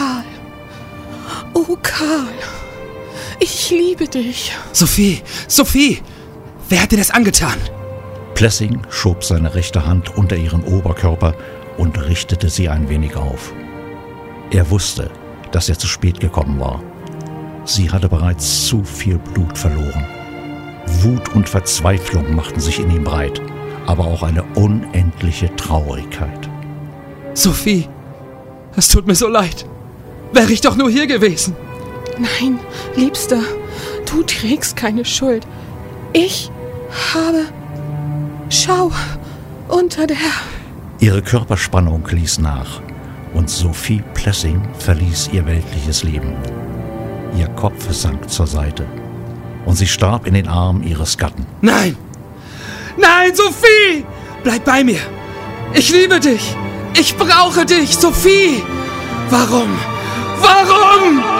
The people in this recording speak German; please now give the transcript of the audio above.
Karl. Oh, Karl. Ich liebe dich. Sophie, Sophie! Wer hat dir das angetan? Plessing schob seine rechte Hand unter ihren Oberkörper und richtete sie ein wenig auf. Er wusste, dass er zu spät gekommen war. Sie hatte bereits zu viel Blut verloren. Wut und Verzweiflung machten sich in ihm breit, aber auch eine unendliche Traurigkeit. Sophie, es tut mir so leid. Wäre ich doch nur hier gewesen. Nein, Liebster, du trägst keine Schuld. Ich habe. Schau, unter der. Ihre Körperspannung ließ nach und Sophie Plessing verließ ihr weltliches Leben. Ihr Kopf sank zur Seite und sie starb in den Armen ihres Gatten. Nein! Nein, Sophie! Bleib bei mir! Ich liebe dich! Ich brauche dich, Sophie! Warum? Warum?